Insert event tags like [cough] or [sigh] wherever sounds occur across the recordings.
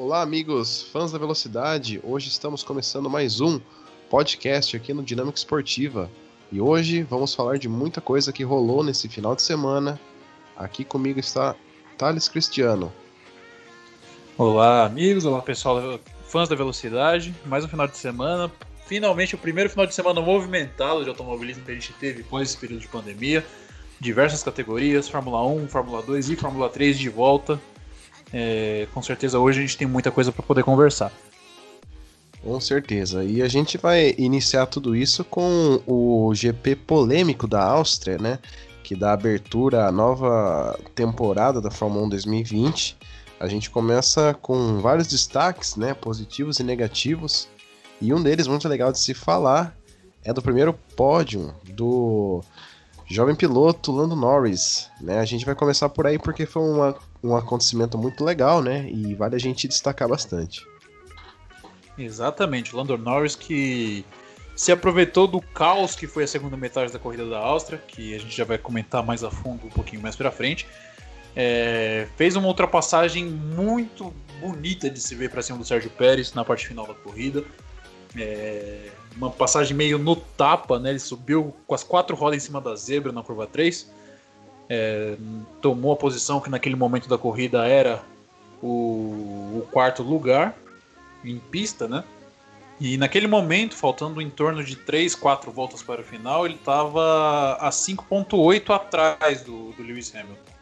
Olá, amigos, fãs da velocidade. Hoje estamos começando mais um podcast aqui no Dinâmica Esportiva. E hoje vamos falar de muita coisa que rolou nesse final de semana. Aqui comigo está Thales Cristiano. Olá, amigos, olá pessoal, fãs da velocidade. Mais um final de semana. Finalmente o primeiro final de semana movimentado de automobilismo que a gente teve após esse período de pandemia. Diversas categorias, Fórmula 1, Fórmula 2 e Fórmula 3 de volta. É, com certeza hoje a gente tem muita coisa para poder conversar. Com certeza. E a gente vai iniciar tudo isso com o GP polêmico da Áustria, né? Que dá abertura à nova temporada da Fórmula 1 2020. A gente começa com vários destaques, né? Positivos e negativos. E um deles, muito legal de se falar, é do primeiro pódio do jovem piloto Lando Norris. Né? A gente vai começar por aí porque foi uma um acontecimento muito legal, né? E vale a gente destacar bastante. Exatamente, o Lando Norris que se aproveitou do caos que foi a segunda metade da corrida da Áustria, que a gente já vai comentar mais a fundo um pouquinho mais para frente. É, fez uma ultrapassagem muito bonita de se ver para cima do Sérgio Pérez na parte final da corrida. É, uma passagem meio no tapa, né? Ele subiu com as quatro rodas em cima da zebra na curva 3 é, tomou a posição que naquele momento da corrida era o, o, quarto lugar em pista, né? E naquele momento, faltando em torno de 3, 4 voltas para o final, ele estava a 5.8 atrás do, do Lewis Hamilton.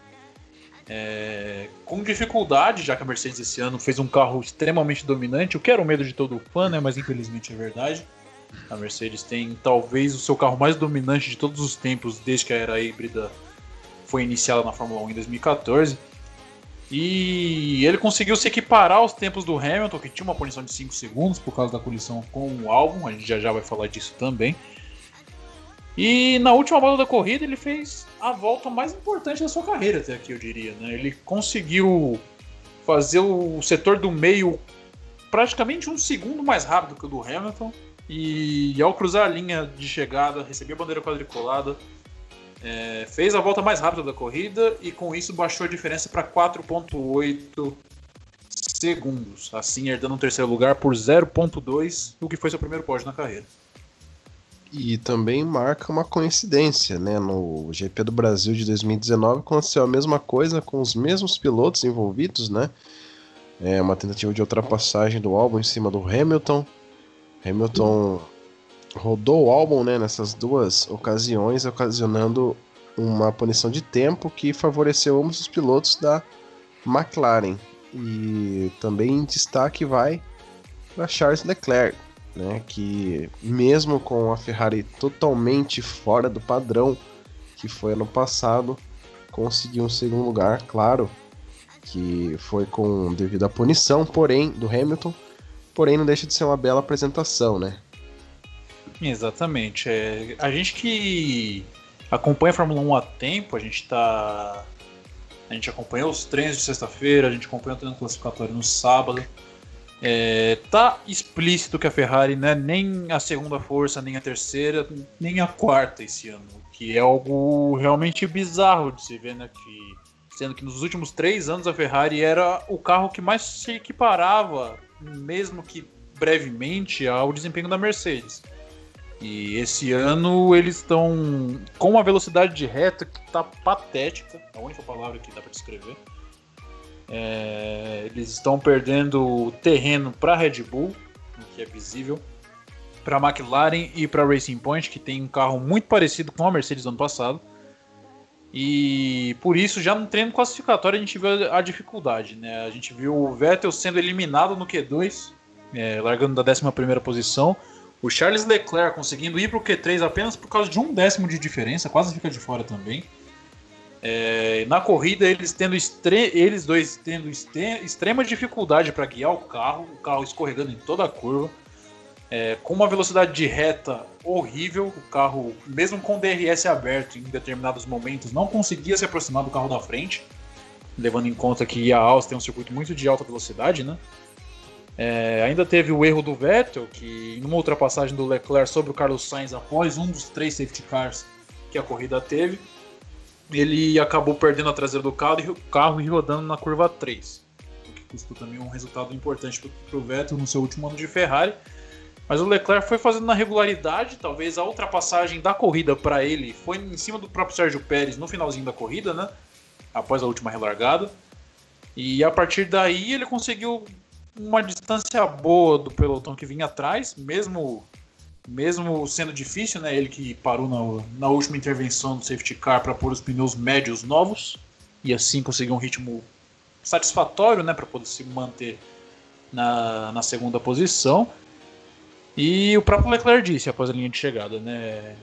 É, com dificuldade, já que a Mercedes esse ano fez um carro extremamente dominante, o que era o medo de todo fã, né? Mas infelizmente é verdade. A Mercedes tem talvez o seu carro mais dominante de todos os tempos desde que a era híbrida foi iniciada na Fórmula 1 em 2014. E ele conseguiu se equiparar aos tempos do Hamilton, que tinha uma punição de 5 segundos por causa da colisão com o álbum, a gente já já vai falar disso também. E na última volta da corrida ele fez a volta mais importante da sua carreira até aqui, eu diria. Né? Ele conseguiu fazer o setor do meio praticamente um segundo mais rápido que o do Hamilton. E ao cruzar a linha de chegada, receber a bandeira quadriculada, é, fez a volta mais rápida da corrida e com isso baixou a diferença para 4,8 segundos, assim herdando um terceiro lugar por 0,2, o que foi seu primeiro pódio na carreira. E também marca uma coincidência, né? No GP do Brasil de 2019 aconteceu a mesma coisa com os mesmos pilotos envolvidos, né? É uma tentativa de ultrapassagem do álbum em cima do Hamilton. Hamilton rodou o álbum né, nessas duas ocasiões, ocasionando uma punição de tempo que favoreceu ambos os pilotos da McLaren. E também destaque vai para Charles Leclerc, né, que mesmo com a Ferrari totalmente fora do padrão que foi ano passado, conseguiu um segundo lugar, claro, que foi com devido à punição, porém do Hamilton, porém não deixa de ser uma bela apresentação, né? Exatamente. É, a gente que acompanha a Fórmula 1 há tempo, a gente tá. A gente acompanhou os treinos de sexta-feira, a gente acompanhou o treino classificatório no sábado. É, tá explícito que a Ferrari não é nem a segunda força, nem a terceira, nem a quarta esse ano. Que é algo realmente bizarro de se ver, né? Que, sendo que nos últimos três anos a Ferrari era o carro que mais se equiparava, mesmo que brevemente, ao desempenho da Mercedes. E esse ano eles estão com uma velocidade de reta que está patética, a única palavra que dá para descrever. É, eles estão perdendo terreno para Red Bull, o que é visível, para McLaren e para Racing Point, que tem um carro muito parecido com a Mercedes do ano passado. E por isso, já no treino classificatório, a gente viu a dificuldade. Né? A gente viu o Vettel sendo eliminado no Q2, é, largando da 11 posição o Charles Leclerc conseguindo ir para o Q3 apenas por causa de um décimo de diferença, quase fica de fora também. É, na corrida, eles tendo eles dois tendo extrema dificuldade para guiar o carro, o carro escorregando em toda a curva, é, com uma velocidade de reta horrível. O carro, mesmo com o DRS aberto em determinados momentos, não conseguia se aproximar do carro da frente, levando em conta que a Áustria é um circuito muito de alta velocidade, né? É, ainda teve o erro do Vettel, que em uma ultrapassagem do Leclerc sobre o Carlos Sainz após um dos três safety cars que a corrida teve, ele acabou perdendo a traseira do carro e, o carro rodando na curva 3, o que custou também um resultado importante para o Vettel no seu último ano de Ferrari. Mas o Leclerc foi fazendo na regularidade, talvez a ultrapassagem da corrida para ele foi em cima do próprio Sérgio Pérez no finalzinho da corrida, né? Após a última relargada. E a partir daí ele conseguiu uma distância boa do pelotão que vinha atrás, mesmo mesmo sendo difícil, né? Ele que parou na, na última intervenção do safety car para pôr os pneus médios novos e assim conseguir um ritmo satisfatório, né, para poder se manter na, na segunda posição. E o próprio Leclerc disse após a linha de chegada, né?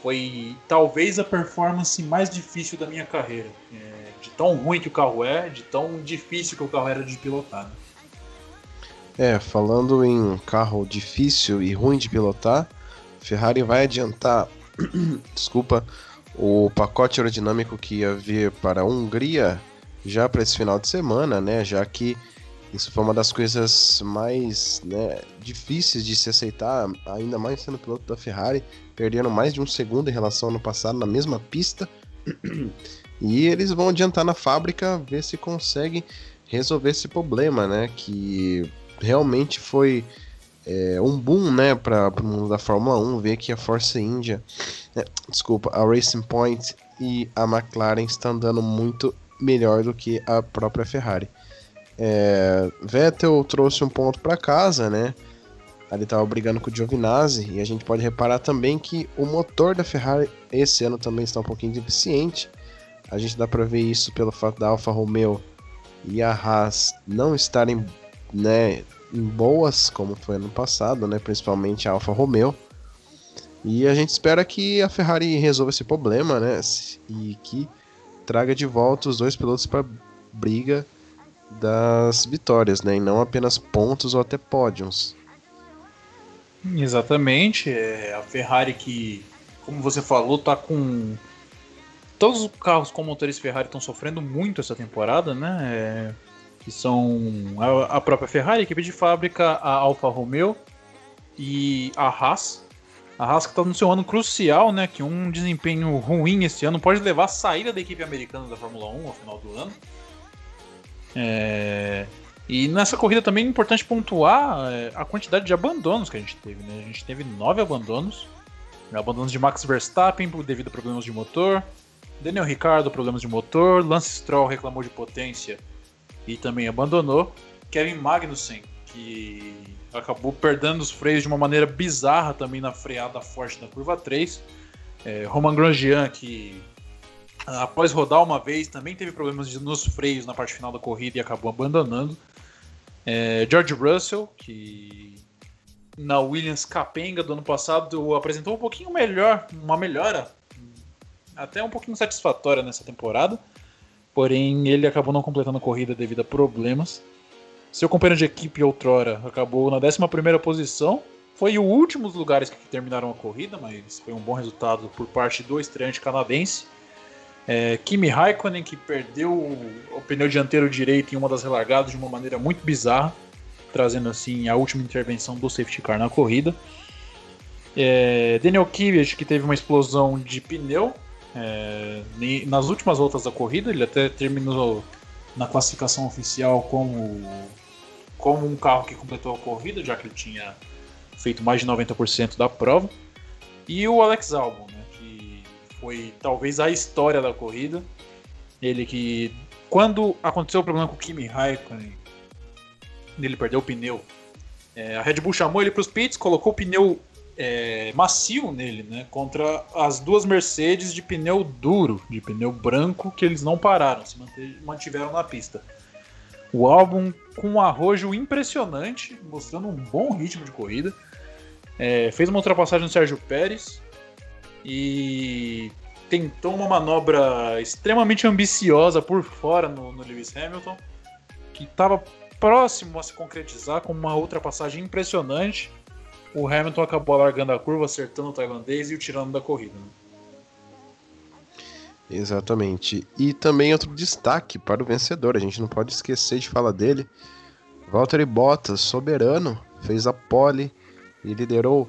Foi talvez a performance mais difícil da minha carreira. É, de tão ruim que o carro é, de tão difícil que o carro era de pilotar. Né? É, falando em carro difícil e ruim de pilotar, Ferrari vai adiantar, [clears throat] desculpa, o pacote aerodinâmico que ia vir para a Hungria já para esse final de semana, né? Já que isso foi uma das coisas mais né, difíceis de se aceitar, ainda mais sendo piloto da Ferrari, perdendo mais de um segundo em relação ao ano passado na mesma pista. [clears throat] E eles vão adiantar na fábrica ver se consegue resolver esse problema, né? Que realmente foi é, um boom, né, para o mundo da Fórmula 1 ver que a Force India, é, desculpa, a Racing Point e a McLaren estão andando muito melhor do que a própria Ferrari. É, Vettel trouxe um ponto para casa, né? Ele estava brigando com o Giovinazzi e a gente pode reparar também que o motor da Ferrari esse ano também está um pouquinho deficiente. A gente dá para ver isso pelo fato da Alfa Romeo e a Haas não estarem, né, boas como foi ano passado, né, principalmente a Alfa Romeo. E a gente espera que a Ferrari resolva esse problema, né, e que traga de volta os dois pilotos para briga das vitórias, né? E não apenas pontos ou até pódios. Exatamente. É a Ferrari que, como você falou, tá com. Todos os carros com motores Ferrari estão sofrendo muito essa temporada, né? É... Que são a própria Ferrari, a equipe de fábrica, a Alfa Romeo e a Haas. A Haas que está no seu ano crucial, né? Que um desempenho ruim esse ano pode levar a saída da equipe americana da Fórmula 1 ao final do ano. É... E nessa corrida também é importante pontuar é, a quantidade de abandonos que a gente teve. Né? A gente teve nove abandonos. Abandonos de Max Verstappen devido a problemas de motor. Daniel Ricciardo, problemas de motor. Lance Stroll reclamou de potência e também abandonou. Kevin Magnussen, que acabou perdendo os freios de uma maneira bizarra também na freada forte da curva 3. É, Roman Grosjean, que após rodar uma vez, também teve problemas nos freios na parte final da corrida e acabou abandonando. É, George Russell, que na Williams Capenga do ano passado apresentou um pouquinho melhor, uma melhora, até um pouquinho satisfatória nessa temporada. Porém, ele acabou não completando a corrida devido a problemas. Seu companheiro de equipe outrora acabou na 11 posição. Foi o último dos lugares que terminaram a corrida, mas foi um bom resultado por parte do estreante canadense. É, Kimi Raikkonen, que perdeu o pneu dianteiro direito em uma das relargadas de uma maneira muito bizarra, trazendo assim a última intervenção do safety car na corrida. É, Daniel Kvyat, que teve uma explosão de pneu é, nas últimas voltas da corrida, ele até terminou na classificação oficial como, como um carro que completou a corrida, já que ele tinha feito mais de 90% da prova. E o Alex Albon, né? foi talvez a história da corrida. Ele que, quando aconteceu o problema com o Kimi Raikkonen, ele perdeu o pneu, é, a Red Bull chamou ele para os pits, colocou o pneu é, macio nele, né? Contra as duas Mercedes de pneu duro, de pneu branco, que eles não pararam, se mantiveram na pista. O álbum com um arrojo impressionante, mostrando um bom ritmo de corrida. É, fez uma ultrapassagem no Sérgio Pérez, e tentou uma manobra extremamente ambiciosa por fora no, no Lewis Hamilton, que estava próximo a se concretizar com uma ultrapassagem impressionante. O Hamilton acabou largando a curva, acertando o tailandês e o tirando da corrida. Né? Exatamente. E também outro destaque para o vencedor, a gente não pode esquecer de falar dele. Valtteri Bottas, soberano, fez a pole e liderou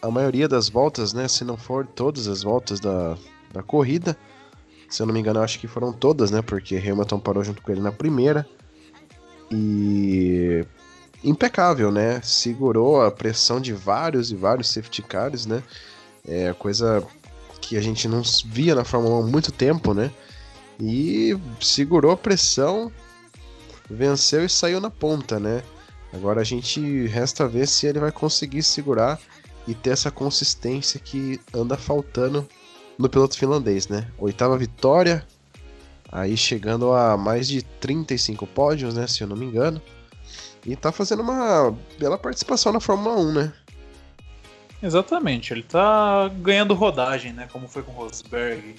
a maioria das voltas, né? Se não for todas as voltas da, da corrida. Se eu não me engano, acho que foram todas, né? Porque Hamilton parou junto com ele na primeira. E impecável, né? Segurou a pressão de vários e vários safety cars, né? É coisa que a gente não via na Fórmula 1 há muito tempo, né? E segurou a pressão, venceu e saiu na ponta, né? Agora a gente resta ver se ele vai conseguir segurar e ter essa consistência que anda faltando no piloto finlandês, né? Oitava vitória, aí chegando a mais de 35 pódios, né? Se eu não me engano. E tá fazendo uma bela participação na Fórmula 1, né? Exatamente, ele tá ganhando rodagem, né? Como foi com o Rosberg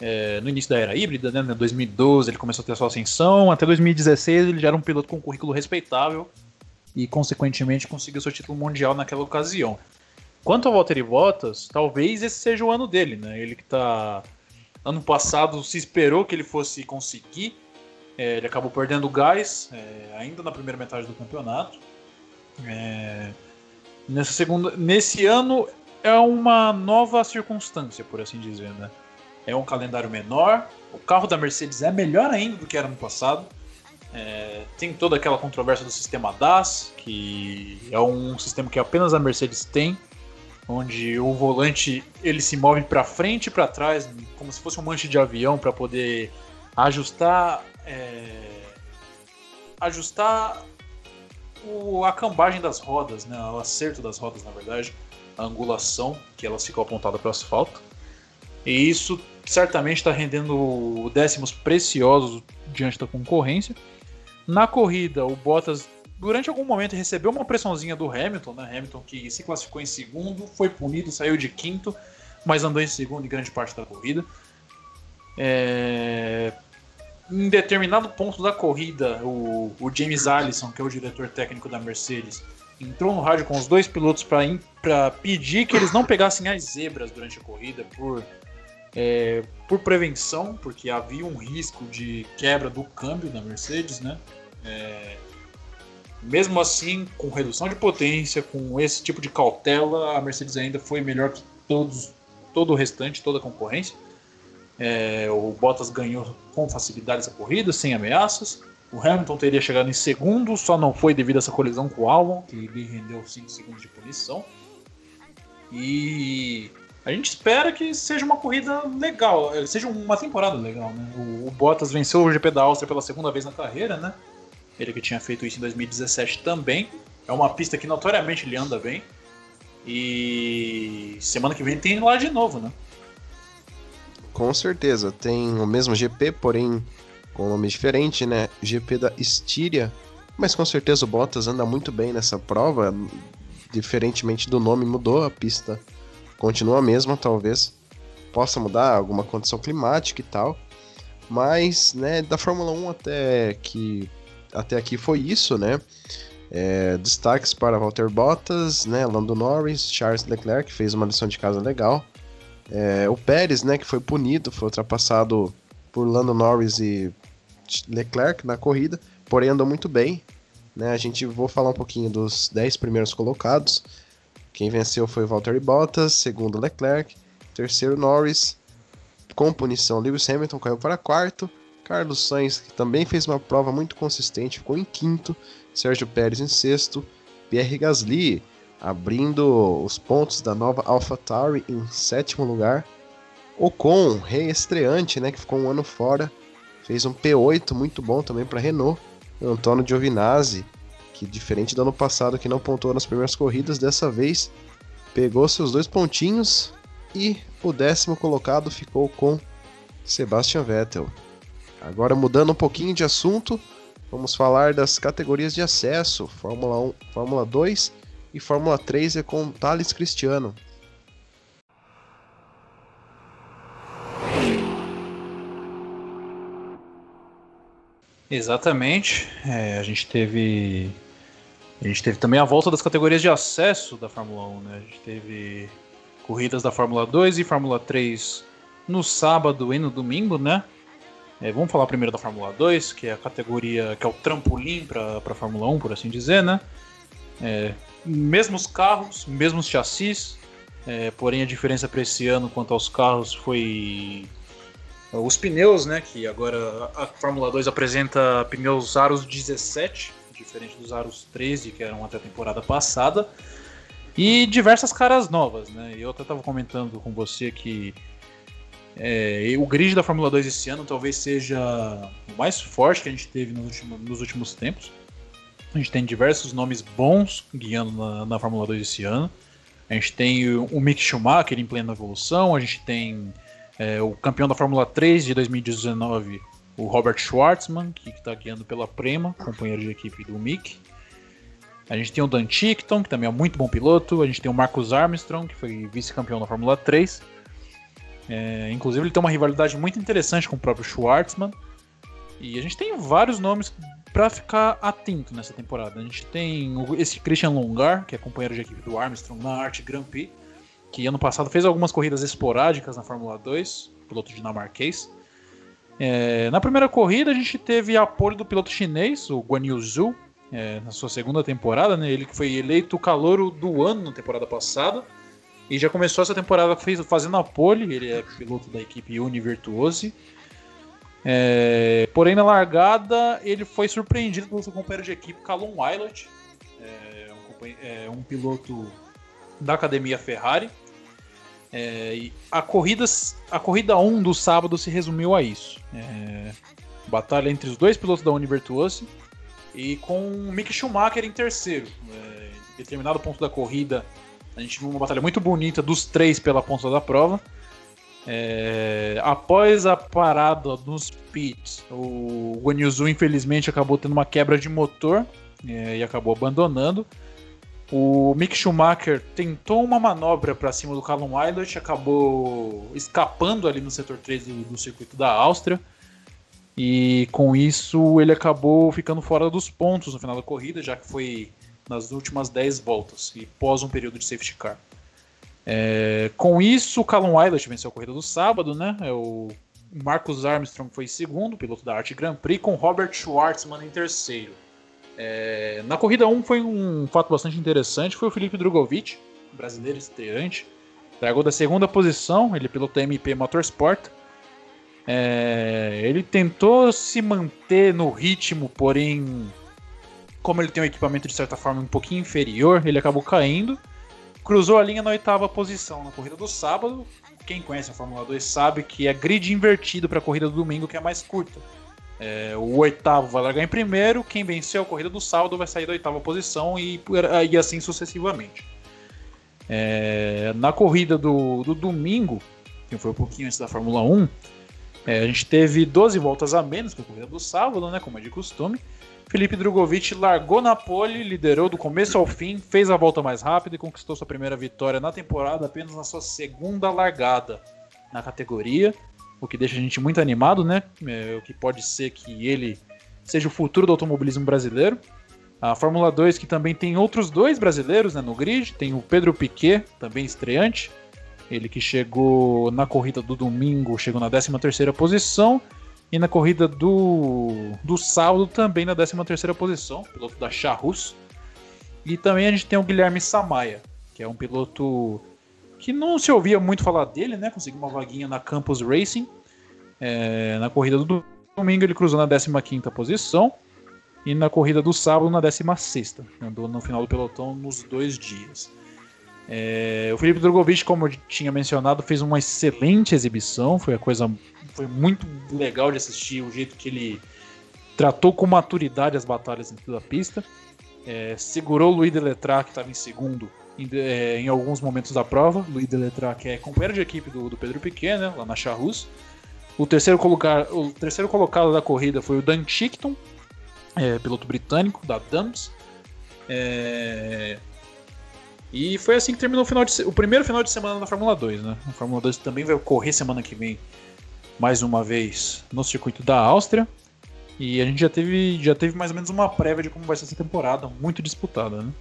é, no início da era híbrida, né? Em 2012 ele começou a ter a sua ascensão, até 2016 ele já era um piloto com um currículo respeitável e, consequentemente, conseguiu seu título mundial naquela ocasião. Quanto ao Valtteri Bottas, talvez esse seja o ano dele, né? Ele que tá. Ano passado se esperou que ele fosse conseguir é, ele acabou perdendo gás é, ainda na primeira metade do campeonato. É, nessa segunda, nesse ano é uma nova circunstância, por assim dizer. Né? É um calendário menor. O carro da Mercedes é melhor ainda do que era no passado. É, tem toda aquela controvérsia do sistema DAS, que é um sistema que apenas a Mercedes tem, onde o volante ele se move para frente e para trás, como se fosse um manche de avião para poder ajustar é, ajustar o, a cambagem das rodas, né, o acerto das rodas, na verdade, a angulação, que elas ficam apontadas para o asfalto. E isso certamente está rendendo décimos preciosos diante da concorrência. Na corrida, o Bottas, durante algum momento, recebeu uma pressãozinha do Hamilton, né? Hamilton que se classificou em segundo, foi punido, saiu de quinto, mas andou em segundo em grande parte da corrida. É em determinado ponto da corrida, o, o, James Allison, que é o diretor técnico da Mercedes, entrou no rádio com os dois pilotos para pedir que eles não pegassem as zebras durante a corrida por, é, por prevenção, porque havia um risco de quebra do câmbio da Mercedes, né? É, mesmo assim, com redução de potência, com esse tipo de cautela, a Mercedes ainda foi melhor que todos, todo o restante, toda a concorrência. É, o Bottas ganhou com facilidade essa corrida, sem ameaças. O Hamilton teria chegado em segundo, só não foi devido a essa colisão com o Albon, que lhe rendeu 5 segundos de punição. E a gente espera que seja uma corrida legal, é, seja uma temporada legal. Né? O, o Bottas venceu o GP da Áustria pela segunda vez na carreira, né? Ele que tinha feito isso em 2017 também. É uma pista que notoriamente ele anda bem. E semana que vem tem lá de novo, né? Com certeza, tem o mesmo GP, porém com nome diferente, né? GP da Estíria. Mas com certeza o Bottas anda muito bem nessa prova. Diferentemente do nome, mudou a pista. Continua a mesma, talvez possa mudar alguma condição climática e tal. Mas, né, da Fórmula 1 até que até aqui foi isso, né? É, destaques para Walter Bottas, né, Lando Norris, Charles Leclerc, que fez uma lição de casa legal. É, o Pérez, né, que foi punido, foi ultrapassado por Lando Norris e Leclerc na corrida, porém andou muito bem. Né? A gente vou falar um pouquinho dos 10 primeiros colocados. Quem venceu foi Valtteri Bottas, segundo Leclerc, terceiro Norris, com punição Lewis Hamilton caiu para quarto, Carlos Sainz, que também fez uma prova muito consistente, ficou em quinto, Sérgio Pérez em sexto, Pierre Gasly abrindo os pontos da nova AlphaTauri em sétimo lugar. Ocon, rei estreante, né, que ficou um ano fora, fez um P8 muito bom também para Renault. Antônio Giovinazzi, que diferente do ano passado que não pontuou nas primeiras corridas, dessa vez pegou seus dois pontinhos e o décimo colocado ficou com Sebastian Vettel. Agora mudando um pouquinho de assunto, vamos falar das categorias de acesso, Fórmula 1, Fórmula 2 e Fórmula 3 é com Thales Cristiano. Exatamente. É, a gente teve. A gente teve também a volta das categorias de acesso da Fórmula 1, né? A gente teve corridas da Fórmula 2 e Fórmula 3 no sábado e no domingo, né? É, vamos falar primeiro da Fórmula 2, que é a categoria que é o trampolim para a Fórmula 1, por assim dizer, né? É, mesmos carros, mesmos chassis, é, porém a diferença para esse ano quanto aos carros foi os pneus, né? Que agora a Fórmula 2 apresenta pneus aros 17, diferente dos aros 13 que eram até a temporada passada. E diversas caras novas, né? Eu até estava comentando com você que é, o grid da Fórmula 2 esse ano talvez seja o mais forte que a gente teve nos últimos, nos últimos tempos. A gente tem diversos nomes bons guiando na, na Fórmula 2 esse ano. A gente tem o Mick Schumacher em plena evolução, a gente tem é, o campeão da Fórmula 3 de 2019, o Robert Schwartzman, que está guiando pela Prema, companheiro de equipe do Mick. A gente tem o Dan Tickton, que também é muito bom piloto. A gente tem o Marcus Armstrong, que foi vice-campeão da Fórmula 3. É, inclusive, ele tem uma rivalidade muito interessante com o próprio Schwartzman. E a gente tem vários nomes para ficar atento nessa temporada. A gente tem esse Christian Longar, que é companheiro de equipe do Armstrong na Arte Grand Prix, que ano passado fez algumas corridas esporádicas na Fórmula 2, piloto dinamarquês. É, na primeira corrida a gente teve apoio do piloto chinês, o Guan Yu Zhu, é, na sua segunda temporada, né? Ele que foi eleito o calouro do ano na temporada passada. E já começou essa temporada fazendo a pole, ele é piloto da equipe Uni Virtuose. É, porém, na largada, ele foi surpreendido pelo seu companheiro de equipe, Callum Wilot, é, um, é, um, piloto da academia Ferrari. É, a, corrida, a corrida 1 do sábado se resumiu a isso. É, batalha entre os dois pilotos da Uni Virtuose e com Mick Schumacher em terceiro. É, em determinado ponto da corrida, a gente viu uma batalha muito bonita dos três pela ponta da prova. É, após a parada nos pits, o Guan Yu infelizmente acabou tendo uma quebra de motor é, e acabou abandonando. O Mick Schumacher tentou uma manobra para cima do Callum Eilert, acabou escapando ali no setor 3 do, do circuito da Áustria. E com isso ele acabou ficando fora dos pontos no final da corrida, já que foi nas últimas 10 voltas e pós um período de safety car. É, com isso, o Callum Eilert venceu a corrida do sábado, né? É o Marcus Armstrong foi segundo, piloto da Arte Grand Prix, com Robert Schwartzman em terceiro. É, na corrida 1 foi um fato bastante interessante, foi o Felipe Drogovic, brasileiro estreante, largou da segunda posição, ele piloto da MP Motorsport, é, ele tentou se manter no ritmo, porém, como ele tem um equipamento de certa forma um pouquinho inferior, ele acabou caindo. Cruzou a linha na oitava posição na corrida do sábado. Quem conhece a Fórmula 2 sabe que é grid invertido para a corrida do domingo, que é mais curta. É, o oitavo vai largar em primeiro, quem venceu a corrida do sábado vai sair da oitava posição e, e assim sucessivamente. É, na corrida do, do domingo, que foi um pouquinho antes da Fórmula 1, é, a gente teve 12 voltas a menos que a corrida do sábado, né, como é de costume. Felipe Drogovic largou na pole, liderou do começo ao fim, fez a volta mais rápida e conquistou sua primeira vitória na temporada apenas na sua segunda largada na categoria, o que deixa a gente muito animado, né? É, o que pode ser que ele seja o futuro do automobilismo brasileiro. A Fórmula 2 que também tem outros dois brasileiros né, no grid, tem o Pedro Piquet, também estreante, ele que chegou na corrida do domingo, chegou na 13ª posição. E na corrida do, do sábado também na 13ª posição, piloto da Charrus. E também a gente tem o Guilherme Samaia, que é um piloto que não se ouvia muito falar dele, né? Conseguiu uma vaguinha na Campus Racing. É, na corrida do domingo ele cruzou na 15ª posição. E na corrida do sábado na 16ª. Andou no final do pelotão nos dois dias. É, o Felipe Drogovic, como eu tinha mencionado, fez uma excelente exibição. Foi a coisa, foi muito legal de assistir o jeito que ele tratou com maturidade as batalhas dentro da pista. É, segurou o Luiz Deletrat, que estava em segundo, em, é, em, alguns momentos da prova. Luiz Deletrat, que é companheiro de equipe do, do Pedro Piquet, né, lá na Charrus. O terceiro, o terceiro colocado da corrida foi o Dan Chickton, é, piloto britânico da Dams. É, e foi assim que terminou o, final de, o primeiro final de semana da Fórmula 2, né? A Fórmula 2 também vai ocorrer semana que vem, mais uma vez, no circuito da Áustria. E a gente já teve, já teve mais ou menos uma prévia de como vai ser essa temporada, muito disputada, né?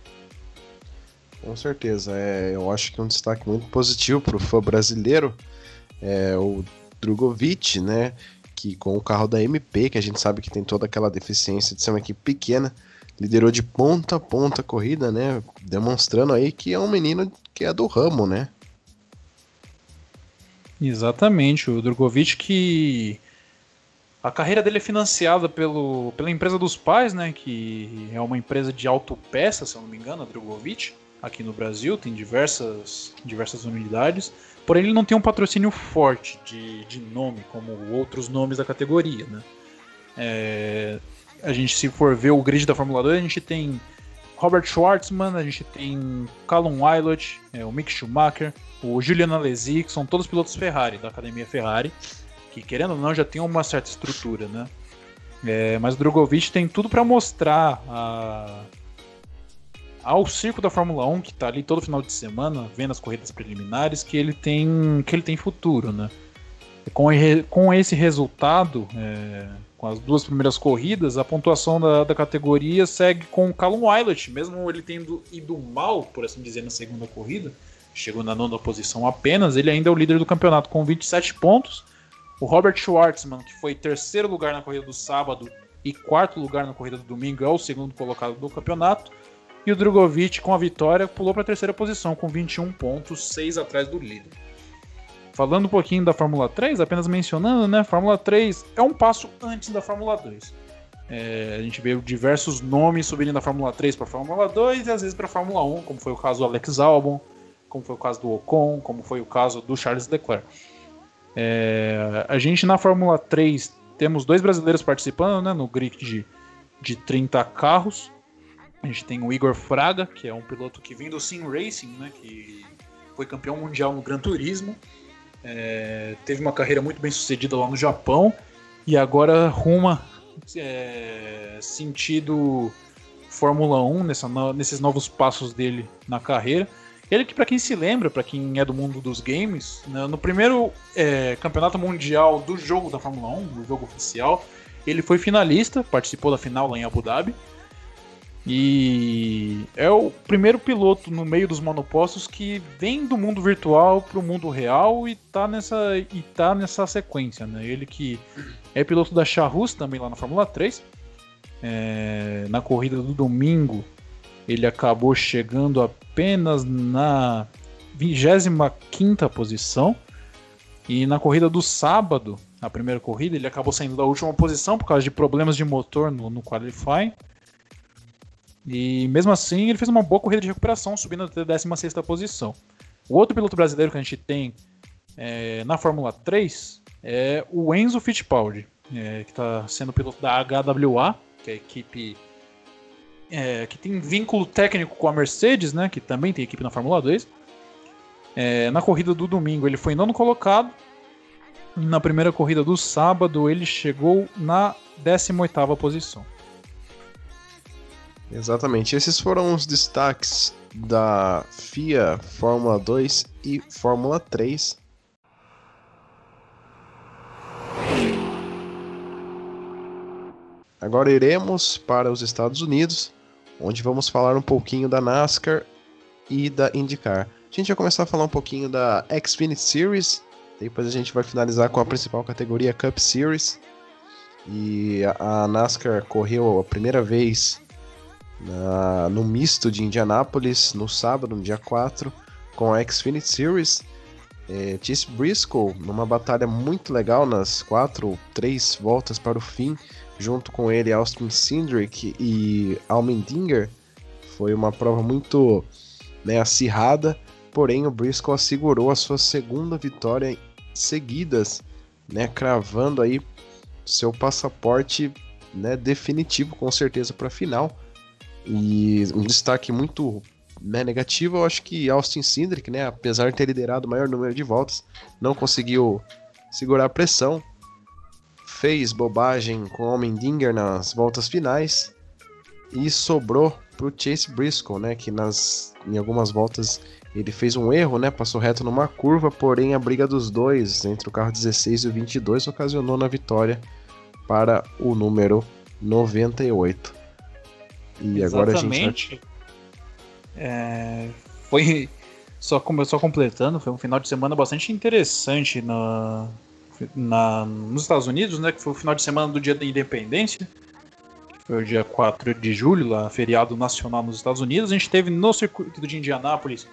Com certeza. É, eu acho que um destaque muito positivo para o fã brasileiro é o Drogovic, né? Que com o carro da MP, que a gente sabe que tem toda aquela deficiência de ser uma equipe pequena, liderou de ponta a ponta a corrida, né? Demonstrando aí que é um menino que é do ramo, né? Exatamente, o Drogovic que a carreira dele é financiada pelo, pela empresa dos pais, né? Que é uma empresa de autopeças, se eu não me engano, a Drogovic, aqui no Brasil, tem diversas, diversas unidades. Porém, ele não tem um patrocínio forte de, de nome, como outros nomes da categoria, né? É, a gente, se for ver o grid da Fórmula 2, a gente tem Robert Schwartzman, a gente tem Callum Wilot, é, o Mick Schumacher, o Julian Alesi, que são todos pilotos Ferrari, da academia Ferrari que querendo ou não já tem uma certa estrutura, né? É, mas o Drogovic tem tudo para mostrar a, ao circo da Fórmula 1 que está ali todo final de semana vendo as corridas preliminares que ele tem que ele tem futuro, né? Com, com esse resultado, é, com as duas primeiras corridas, a pontuação da, da categoria segue com o Callum Wilot, mesmo ele tendo ido mal, por assim dizer, na segunda corrida, chegou na nona posição apenas, ele ainda é o líder do campeonato com 27 pontos o Robert Schwartzman, que foi terceiro lugar na corrida do sábado e quarto lugar na corrida do domingo, é o segundo colocado do campeonato. E o Drogovic, com a vitória, pulou para a terceira posição, com 21 pontos, 6 atrás do líder. Falando um pouquinho da Fórmula 3, apenas mencionando, né? Fórmula 3 é um passo antes da Fórmula 2. É, a gente vê diversos nomes subindo da Fórmula 3 para a Fórmula 2 e às vezes para a Fórmula 1, como foi o caso do Alex Albon, como foi o caso do Ocon, como foi o caso do Charles Leclerc. É, a gente na Fórmula 3 temos dois brasileiros participando né, no grid de, de 30 carros. A gente tem o Igor Fraga, que é um piloto que vem do Sim Racing, né, que foi campeão mundial no Gran Turismo. É, teve uma carreira muito bem sucedida lá no Japão e agora ruma é, sentido Fórmula 1 nessa, nesses novos passos dele na carreira. Ele que, para quem se lembra, para quem é do mundo dos games, né, no primeiro é, campeonato mundial do jogo da Fórmula 1, do jogo oficial, ele foi finalista, participou da final lá em Abu Dhabi. E é o primeiro piloto no meio dos monopostos que vem do mundo virtual para o mundo real e tá nessa, e tá nessa sequência. Né? Ele que é piloto da Charrus também lá na Fórmula 3. É, na corrida do domingo, ele acabou chegando apenas na 25 posição. E na corrida do sábado, na primeira corrida, ele acabou saindo da última posição por causa de problemas de motor no, no qualifying. E mesmo assim, ele fez uma boa corrida de recuperação, subindo até a 16 posição. O outro piloto brasileiro que a gente tem é, na Fórmula 3 é o Enzo Fittipaldi, é, que está sendo piloto da HWA, que é a equipe é, que tem vínculo técnico com a Mercedes, né, que também tem equipe na Fórmula 2. É, na corrida do domingo ele foi nono colocado. Na primeira corrida do sábado ele chegou na 18ª posição. Exatamente, esses foram os destaques da FIA Fórmula 2 e Fórmula 3. Agora iremos para os Estados Unidos onde vamos falar um pouquinho da NASCAR e da IndyCar. A gente vai começar a falar um pouquinho da Xfinity Series, depois a gente vai finalizar com a principal categoria Cup Series. E a NASCAR correu a primeira vez na, no misto de Indianápolis no sábado, no dia 4, com a Xfinity Series. É, Chase Briscoe, numa batalha muito legal nas quatro, três voltas para o fim, junto com ele Austin Cindric e Almendinger. Foi uma prova muito né, acirrada, porém o Briscoe assegurou a sua segunda vitória seguidas, né, cravando aí seu passaporte né, definitivo com certeza para a final. E um destaque muito né, negativo, eu acho que Austin Cindric, né, apesar de ter liderado o maior número de voltas, não conseguiu segurar a pressão, fez bobagem com o Almendinger nas voltas finais e sobrou para o Chase Briscoe, né, que nas, em algumas voltas ele fez um erro, né, passou reto numa curva, porém a briga dos dois entre o carro 16 e o 22 ocasionou na vitória para o número 98. E agora a gente é, foi só, só completando, foi um final de semana bastante interessante na, na, nos Estados Unidos, né, que foi o final de semana do Dia da Independência, foi o dia 4 de julho, lá, feriado nacional nos Estados Unidos. A gente teve no circuito de Indianápolis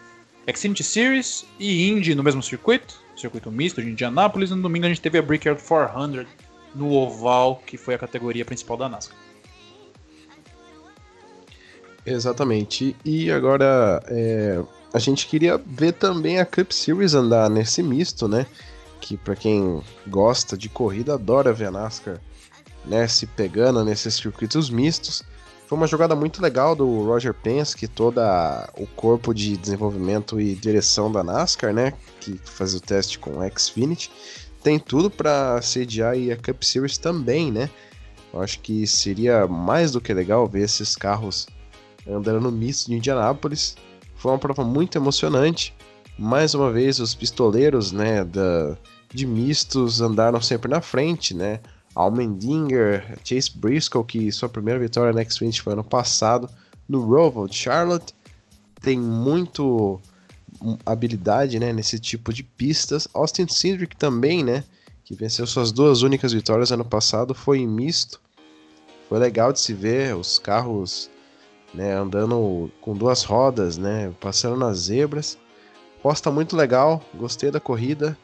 Xfinity Series e Indy no mesmo circuito. circuito misto de Indianápolis. No domingo a gente teve a Brickyard 400 no oval, que foi a categoria principal da NASCAR. Exatamente. E agora é, a gente queria ver também a Cup Series andar nesse misto, né? Que para quem gosta de corrida adora ver a NASCAR né, se pegando nesses circuitos mistos. Foi uma jogada muito legal do Roger Penske, todo o corpo de desenvolvimento e direção da NASCAR, né, que faz o teste com o Xfinity. Tem tudo para sediar a Cup Series também, né? Eu acho que seria mais do que legal ver esses carros andando no misto de Indianápolis. Foi uma prova muito emocionante. Mais uma vez, os pistoleiros né, da, de mistos andaram sempre na frente, né? Almendinger, Chase Briscoe, que sua primeira vitória na X20 foi ano passado, no Roval de Charlotte. Tem muito habilidade né, nesse tipo de pistas. Austin Cindric também, né? Que venceu suas duas únicas vitórias ano passado, foi em misto. Foi legal de se ver os carros né, andando com duas rodas, né, passando nas zebras. Posta muito legal, gostei da corrida.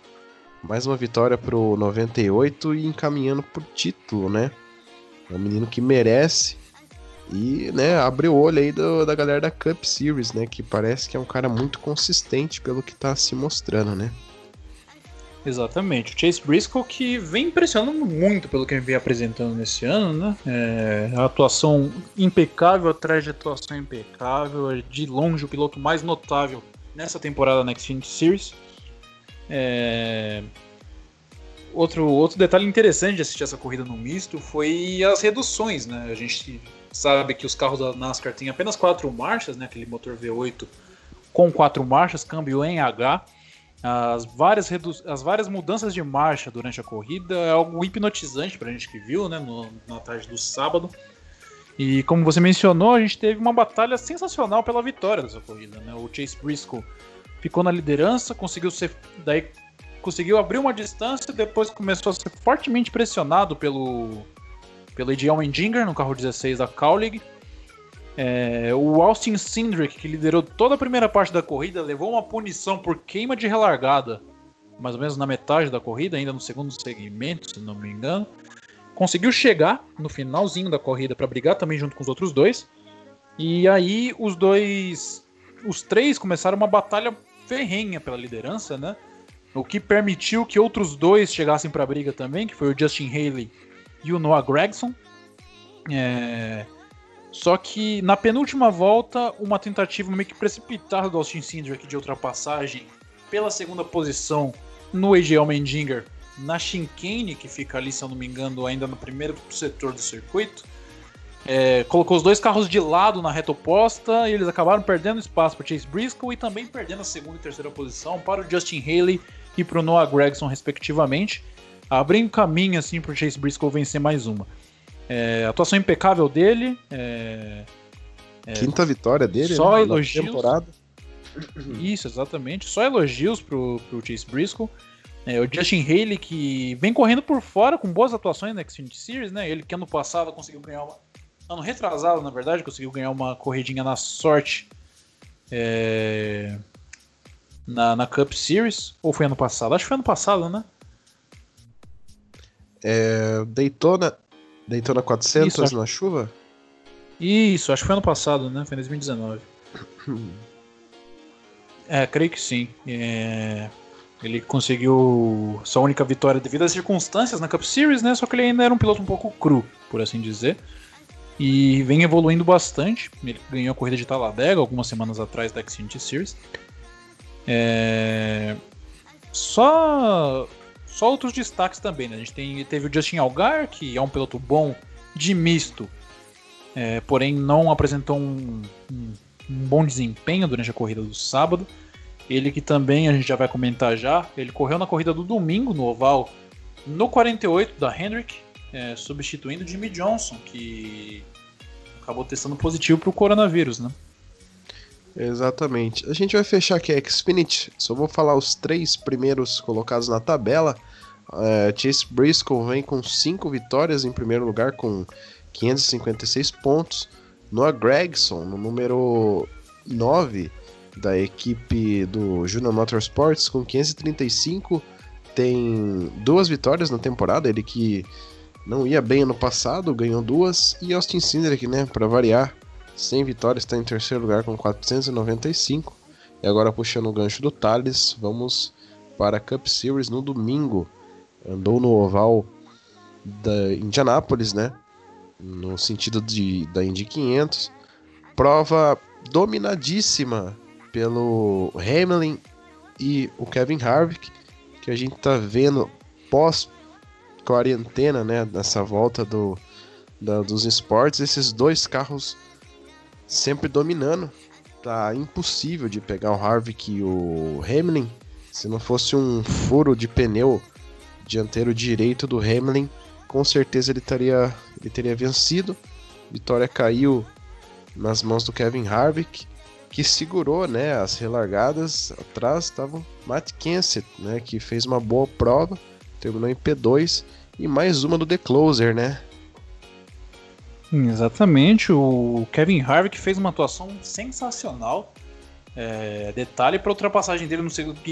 Mais uma vitória pro 98 e encaminhando pro título, né? É um menino que merece e, né, o olho aí do, da galera da Cup Series, né? Que parece que é um cara muito consistente pelo que tá se mostrando, né? Exatamente. O Chase Briscoe que vem impressionando muito pelo que ele vem apresentando nesse ano, né? É, a atuação impecável atrás de atuação impecável. É de longe o piloto mais notável nessa temporada na Xfinity Series. É... Outro, outro detalhe interessante de assistir essa corrida no misto foi as reduções, né? A gente sabe que os carros da NASCAR têm apenas quatro marchas, né? Aquele motor V8 com quatro marchas, câmbio em H. As várias, redu... as várias mudanças de marcha durante a corrida é algo hipnotizante para a gente que viu, né? No, na tarde do sábado. E como você mencionou, a gente teve uma batalha sensacional pela vitória dessa corrida, né? O Chase Briscoe ficou na liderança, conseguiu ser. Daí conseguiu abrir uma distância, depois começou a ser fortemente pressionado pelo. pelo AJ Allmendinger no carro 16 da Cowling. É, o Austin Cindric, que liderou toda a primeira parte da corrida, levou uma punição por queima de relargada, mais ou menos na metade da corrida, ainda no segundo segmento, se não me engano. Conseguiu chegar no finalzinho da corrida para brigar também junto com os outros dois. E aí os dois, os três começaram uma batalha ferrenha pela liderança, né? O que permitiu que outros dois chegassem para a briga também, que foi o Justin Haley e o Noah Gregson. É... Só que na penúltima volta, uma tentativa meio que precipitada do Austin Cindric de ultrapassagem pela segunda posição no AJ Allmendinger na chicane, que fica ali, se eu não me engano, ainda no primeiro setor do circuito, é, colocou os dois carros de lado na reta oposta e eles acabaram perdendo espaço para Chase Briscoe e também perdendo a segunda e terceira posição para o Justin Haley e para o Noah Gregson, respectivamente, abrindo caminho assim para o Chase Briscoe vencer mais uma. É, atuação impecável dele. É, é Quinta vitória dele só né, elogios. temporada. Isso, exatamente. Só elogios para o Chase Briscoe. É, o Justin Haley, que vem correndo por fora com boas atuações na Xfinity Series, né? Ele que ano passado conseguiu ganhar uma. Ano retrasado, na verdade, conseguiu ganhar uma corridinha na sorte é, na, na Cup Series. Ou foi ano passado? Acho que foi ano passado, né? É, Daytona, Daytona 400 Isso, na chuva? Isso, acho que foi ano passado, né? Foi em 2019. é, creio que sim. É... Ele conseguiu sua única vitória devido às circunstâncias na Cup Series, né? Só que ele ainda era um piloto um pouco cru, por assim dizer. E vem evoluindo bastante. Ele ganhou a corrida de Talladega algumas semanas atrás da Xfinity Series. É... Só só outros destaques também, né? A gente tem, teve o Justin Algar, que é um piloto bom de misto, é, porém não apresentou um, um, um, bom desempenho durante a corrida do sábado. Ele que também a gente já vai comentar já, ele correu na corrida do domingo no oval no 48 da Hendrick, é, substituindo Jimmy Johnson, que acabou testando positivo para o coronavírus, né? Exatamente. A gente vai fechar aqui a Xfinity. Só vou falar os três primeiros colocados na tabela. É, Chase Briscoe vem com cinco vitórias em primeiro lugar com 556 pontos. Noah Gregson, no número 9, da equipe do Junior Motorsports com 535. Tem duas vitórias na temporada, ele que não ia bem ano passado, ganhou duas. E Austin Cindric, né, para variar, sem vitórias, está em terceiro lugar com 495. E agora puxando o gancho do Thales, vamos para a Cup Series no domingo. Andou no oval da Indianápolis, né? No sentido de, da Indy 500. Prova dominadíssima pelo Hamlin e o Kevin Harvick, que a gente tá vendo pós quarentena, né, nessa volta do, da, dos esportes, esses dois carros sempre dominando. Tá impossível de pegar o Harvick e o Hamlin. Se não fosse um furo de pneu dianteiro direito do Hamlin, com certeza ele teria, ele teria vencido. Vitória caiu nas mãos do Kevin Harvick, que segurou né, as relargadas. Atrás estava Matt Kenseth, né, que fez uma boa prova, terminou em P2 e mais uma do The Closer, né? Exatamente, o Kevin Harvick fez uma atuação sensacional. É, detalhe para a ultrapassagem dele no,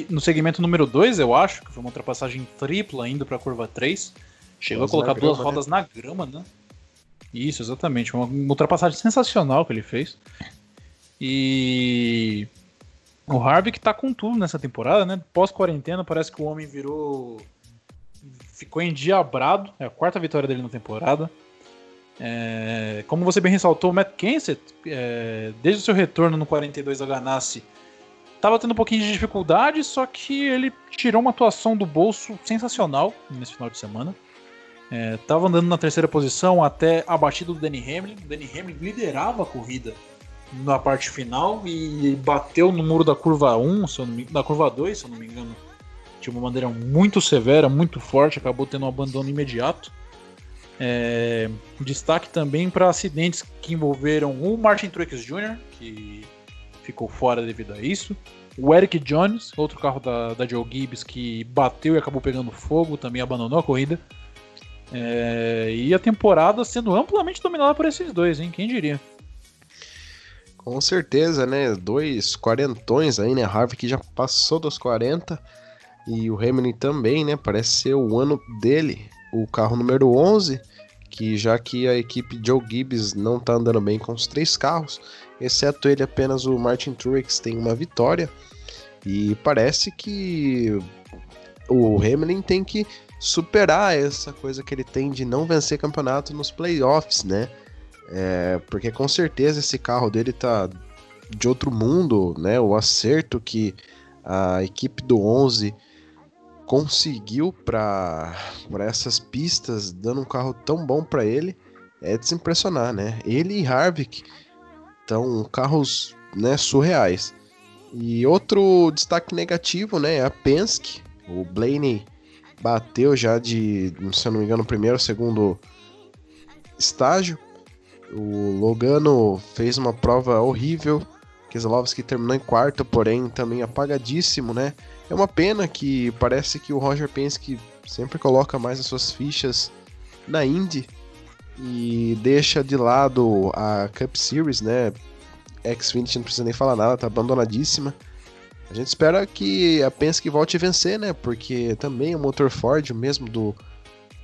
no segmento número 2, eu acho, que foi uma ultrapassagem tripla indo para a curva 3. Chegou Nossa, a colocar duas grama, rodas né? na grama, né? Isso, exatamente. Uma, uma ultrapassagem sensacional que ele fez. E o Harvick tá com tudo nessa temporada, né? Pós-quarentena, parece que o homem virou ficou endiabrado. É a quarta vitória dele na temporada. É, como você bem ressaltou, o Matt Kenseth, é, desde o seu retorno no 42 da Ganassi, estava tendo um pouquinho de dificuldade, só que ele tirou uma atuação do bolso sensacional nesse final de semana. Estava é, andando na terceira posição até a batida do Danny Hamlin. O Danny Hamlin liderava a corrida na parte final e bateu no muro da curva 1, se me, da curva 2, se eu não me engano, de uma maneira muito severa, muito forte, acabou tendo um abandono imediato. É, destaque também para acidentes que envolveram o Martin Truex Jr., que ficou fora devido a isso. O Eric Jones, outro carro da, da Joe Gibbs, que bateu e acabou pegando fogo, também abandonou a corrida. É, e a temporada sendo amplamente dominada por esses dois, hein? Quem diria? Com certeza, né? Dois quarentões aí, né? Harvey que já passou dos 40 e o Hamilton também, né? Parece ser o ano dele, o carro número 11, que já que a equipe Joe Gibbs não tá andando bem com os três carros, exceto ele apenas o Martin Truex tem uma vitória. E parece que o Hamilton tem que superar essa coisa que ele tem de não vencer campeonato nos playoffs, né? É, porque com certeza esse carro dele tá de outro mundo, né? O acerto que a equipe do 11 conseguiu para essas pistas, dando um carro tão bom para ele, é de se impressionar, né? Ele e Harvick estão carros né, surreais. E outro destaque negativo, né, é a Penske. O Blaney bateu já de, se eu não me engano, primeiro ou segundo estágio. O Logano fez uma prova horrível. Keselowski terminou em quarto, porém também apagadíssimo, né? É uma pena que parece que o Roger Penske sempre coloca mais as suas fichas na Indy e deixa de lado a Cup Series, né? Xfinity não precisa nem falar nada, tá abandonadíssima. A gente espera que a Penske volte a vencer, né? Porque também o motor Ford, o mesmo do,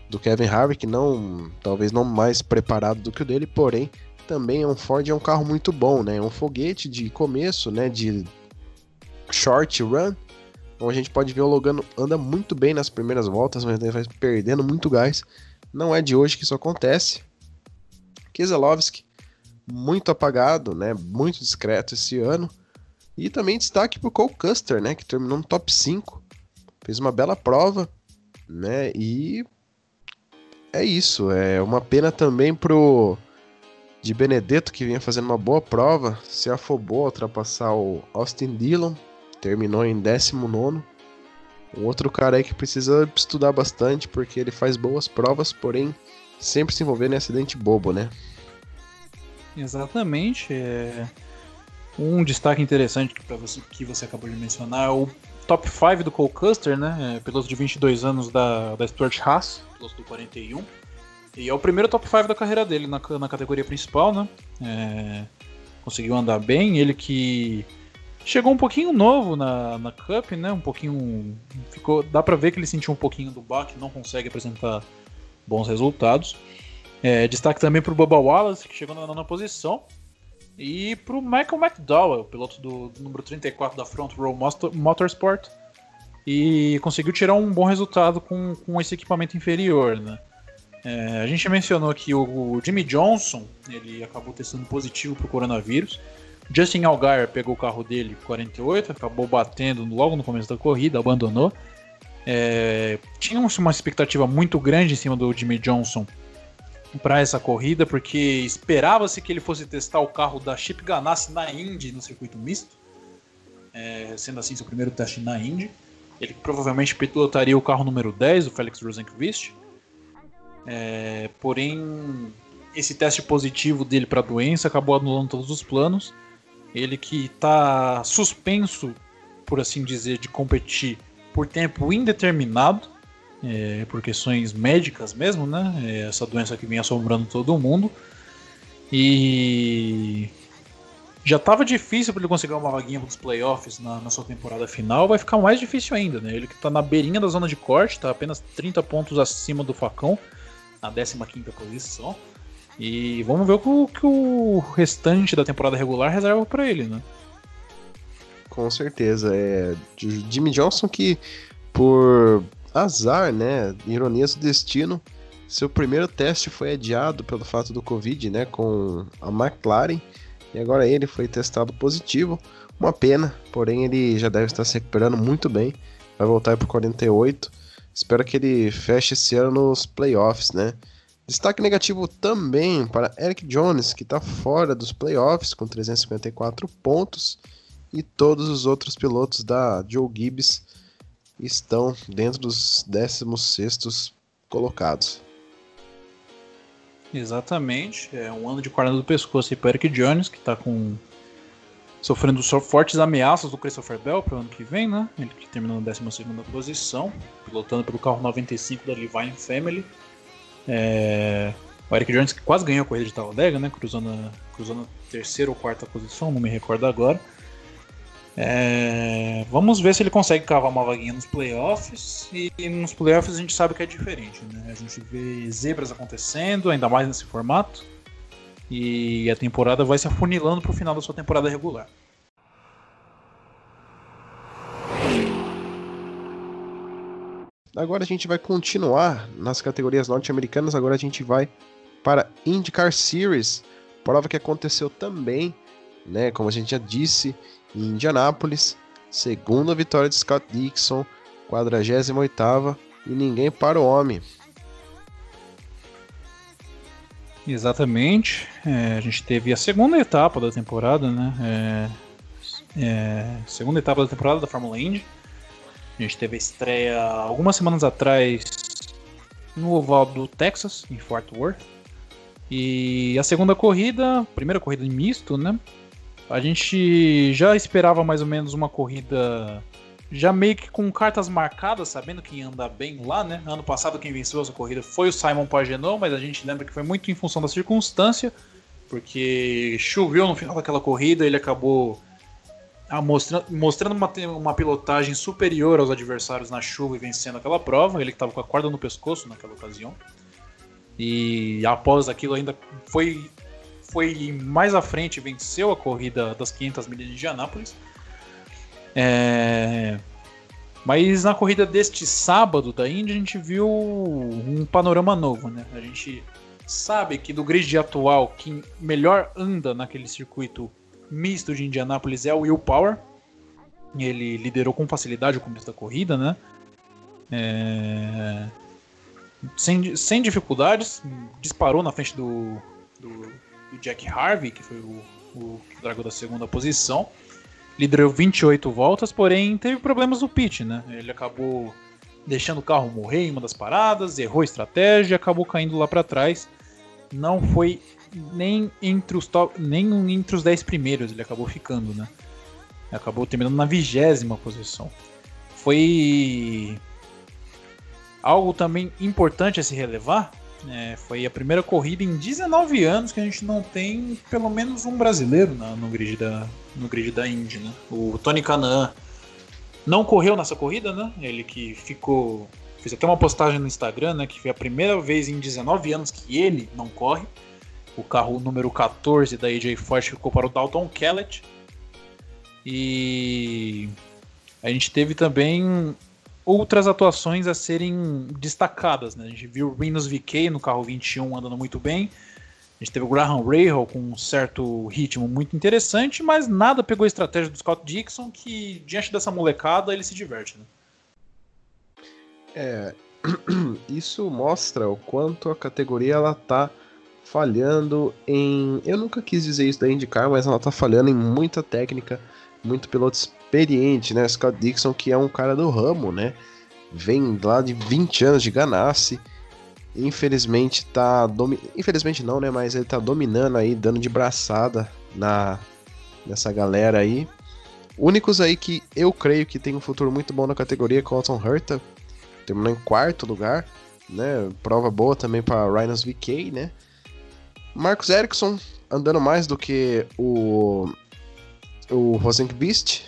do Kevin Harvick, não, talvez não mais preparado do que o dele, porém também é um Ford é um carro muito bom, né? É um foguete de começo, né? De short run então a gente pode ver o Logano anda muito bem nas primeiras voltas, mas ele vai perdendo muito gás. Não é de hoje que isso acontece. Keselowski, muito apagado, né? Muito discreto esse ano. E também destaque para o Cole Custer, né? Que terminou no top 5. Fez uma bela prova, né? E é isso. É uma pena também pro de Benedetto, que vinha fazendo uma boa prova, se afobou a ultrapassar o Austin Dillon terminou em 19. Um outro cara aí que precisa estudar bastante, porque ele faz boas provas, porém sempre se envolvendo em acidente bobo, né? Exatamente. É... Um destaque interessante para você que você acabou de mencionar é o top 5 do Cole Custer, né? É, piloto de 22 anos da, da Stuart Haas, piloto do 41. E é o primeiro top 5 da carreira dele na, na categoria principal, né? É... Conseguiu andar bem. Ele que chegou um pouquinho novo na, na Cup, né? Um pouquinho. Ficou, dá pra ver que ele sentiu um pouquinho do baque, não consegue apresentar bons resultados. É, destaque também pro Bubba Wallace, que chegou na nona posição. E pro Michael McDowell, piloto do, do número 34 da Front Row Motorsport. E conseguiu tirar um bom resultado com, com esse equipamento inferior, né? É, a gente mencionou que o, Jimmy Johnson ele acabou testando positivo para o coronavírus. Justin Algar pegou o carro dele 48, acabou batendo logo no começo da corrida, abandonou. É, tinha uma expectativa muito grande em cima do Jimmy Johnson para essa corrida, porque esperava-se que ele fosse testar o carro da Chip Ganassi na Indy, no circuito misto, é, sendo assim seu primeiro teste na Indy. Ele provavelmente pilotaria o carro número 10, o Felix Rosenqvist. É, porém, esse teste positivo dele para a doença acabou anulando todos os planos. Ele que está suspenso, por assim dizer, de competir por tempo indeterminado é, por questões médicas mesmo, né? É essa doença que vem assombrando todo mundo. E já estava difícil para ele conseguir uma vaguinha para os playoffs na, na, sua temporada final, vai ficar mais difícil ainda, né? Ele que está na beirinha da zona de corte, está apenas 30 pontos acima do Facão, na 15 posição. E vamos ver o que, o restante da temporada regular reserva para ele, né? Com certeza. É Jimmy Johnson que, por azar, né? Ironias do destino. Seu primeiro teste foi adiado pelo fato do Covid, né? Com a McLaren. E agora ele foi testado positivo. Uma pena, porém ele já deve estar se recuperando muito bem. Vai voltar para 48. Espero que ele feche esse ano nos playoffs, né? Destaque negativo também para Eric Jones, que está fora dos playoffs com 354 pontos. E todos os outros pilotos da Joe Gibbs estão dentro dos 16 colocados. Exatamente, é um ano de corda do pescoço para Eric Jones, que está com sofrendo fortes ameaças do Christopher Bell para o ano que vem, né? Ele que terminou na 12 posição, pilotando pelo carro 95 da Levine Family. É... O Eric Jones que quase ganhou a corrida de Talladega, né? Cruzando cruzando a terceira ou quarta posição, não me recordo agora. É, vamos ver se ele consegue cavar uma vaguinha nos playoffs. E, e nos playoffs a gente sabe que é diferente. Né? A gente vê zebras acontecendo, ainda mais nesse formato. E a temporada vai se afunilando para o final da sua temporada regular. Agora a gente vai continuar nas categorias norte-americanas. Agora a gente vai para IndyCar Series, prova que aconteceu também, né? Como a gente já disse, em Indianápolis, segunda vitória de Scott Dixon, 48 e ninguém para o homem. Exatamente. É, a gente teve a segunda etapa da temporada, né? É, é, segunda etapa da temporada da Fórmula Indy. A gente teve a estreia algumas semanas atrás no oval do Texas, em Fort Worth. E a segunda corrida, primeira corrida misto, né? A gente já esperava mais ou menos uma corrida já meio que com cartas marcadas, sabendo que ia andar bem lá, né? Ano passado quem venceu essa corrida foi o Simon Pagenaud, mas a gente lembra que foi muito em função da circunstância, porque choveu no final daquela corrida, ele acabou mostrando, mostrando uma, uma pilotagem superior aos adversários na chuva e vencendo aquela prova. Ele estava com a corda no pescoço naquela ocasião. E após aquilo ainda foi foi mais à frente, venceu a corrida das 500 milhas de Indianápolis. É... Mas na corrida deste sábado da Indy a gente viu um panorama novo, né? A gente sabe que do grid atual quem melhor anda naquele circuito misto de Indianápolis é o Will Power. Ele liderou com facilidade o começo da corrida, né? É... Sem, sem dificuldades, disparou na frente do, do o Jack Harvey, que foi o, o dragão da segunda posição. Liderou 28 voltas, porém teve problemas no pit, né? Ele acabou deixando o carro morrer em uma das paradas, errou a estratégia, acabou caindo lá para trás. Não foi nem entre os top, nem entre os 10 primeiros ele acabou ficando, né? Acabou terminando na vigésima posição. Foi algo também importante a se relevar É, foi a primeira corrida em 19 anos que a gente não tem pelo menos um brasileiro na, no, grid da, no grid da Indy, né? O Tony Canaan não correu nessa corrida, né? Ele que ficou. Fez até uma postagem no Instagram, né? Que foi a primeira vez em 19 anos que ele não corre. O carro número 14 da AJ Force ficou para o Dalton Kellett. E a gente teve também outras atuações a serem destacadas. Né? A gente viu o Rinos VK no carro 21 andando muito bem. A gente teve o Graham Rahal com um certo ritmo muito interessante, mas nada pegou a estratégia do Scott Dixon, que diante dessa molecada ele se diverte. Né? É, [clears throat] isso mostra o quanto a categoria ela tá falhando em. Eu nunca quis dizer isso da IndyCar, mas ela tá falhando em muita técnica, muito piloto experiente, né? Scott Dixon, que é um cara do ramo, né? Vem lá de 20 anos de Ganassi. Infelizmente tá. Domi... Infelizmente não, né? Mas ele tá dominando aí, dando de braçada na nessa galera aí. Únicos aí que eu creio que tem um futuro muito bom na categoria é Colton Herta. Terminou em quarto lugar, né? Prova boa também para Rhinos VK, né? Marcos Ericsson andando mais do que o o Rosenqvist,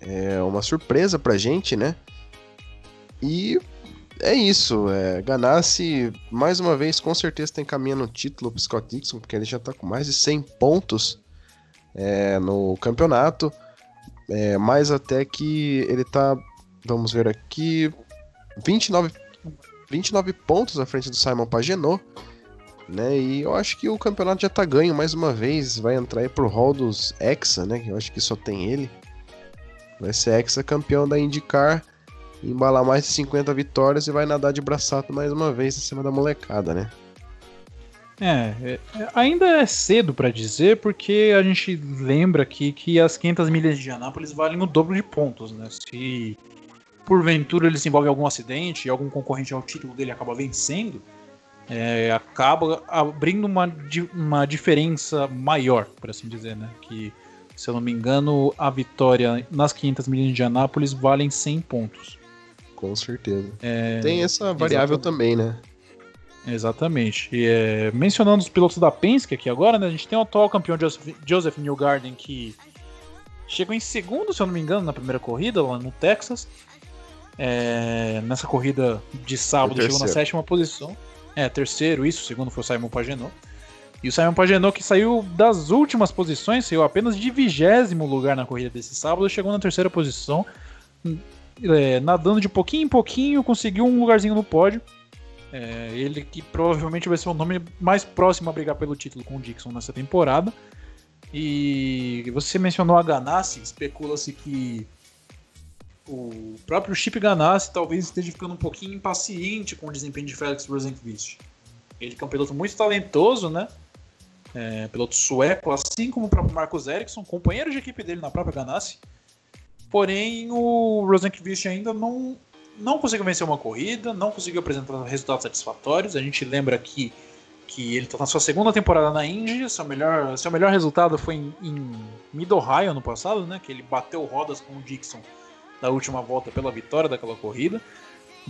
é uma surpresa pra gente, né? E é isso. É, Ganassi, mais uma vez, com certeza tem caminho no título pro Scott Dixon, porque ele já tá com mais de 100 pontos é, no campeonato. É, mais até que ele tá, vamos ver aqui, 29, 29 pontos à frente do Simon Pagenaud. Né? E eu acho que o campeonato já tá ganho mais uma vez. Vai entrar aí pro hall dos Hexa, né? Que eu acho que só tem ele. Vai ser ex-campeão da IndyCar, embalar mais de 50 vitórias e vai nadar de braçato mais uma vez em cima da molecada, né? É, é ainda é cedo para dizer, porque a gente lembra aqui que as 500 milhas de Anápolis valem o dobro de pontos, né? Se porventura ele se envolve em algum acidente e algum concorrente ao título dele acaba vencendo, é, acaba abrindo uma, uma diferença maior, por assim dizer, né? Que se eu não me engano, a vitória nas 500 milhas de Anápolis valem 100 pontos. Com certeza. É... Tem essa variável Exatamente. também, né? Exatamente. E, é, mencionando os pilotos da Penske aqui agora, né, a gente tem o atual campeão Joseph, Joseph Newgarden que chegou em segundo, se eu não me engano, na primeira corrida lá no Texas. É, nessa corrida de sábado chegou na sétima posição. É, terceiro, isso, segundo foi o Simon Pagenaud. E o Simon Pagenaud, que saiu das últimas posições, saiu apenas de vigésimo lugar na corrida desse sábado, chegou na terceira posição, é, nadando de pouquinho em pouquinho, conseguiu um lugarzinho no pódio. É, ele que provavelmente vai ser o nome mais próximo a brigar pelo título com o Dixon nessa temporada. E você mencionou a Ganassi, especula-se que o próprio Chip Ganassi talvez esteja ficando um pouquinho impaciente com o desempenho de Felix Rosenqvist. Ele que é um piloto muito talentoso, né? é, piloto sueco, assim como o próprio Marcos Ericsson, companheiro de equipe dele na própria Ganassi. Porém, o Rosenqvist ainda não, não conseguiu vencer uma corrida, não conseguiu apresentar resultados satisfatórios. A gente lembra aqui que ele está na sua segunda temporada na Indy, seu melhor, seu melhor resultado foi em, em Mid-Ohio ano passado, né, que ele bateu rodas com o Dixon na última volta pela vitória daquela corrida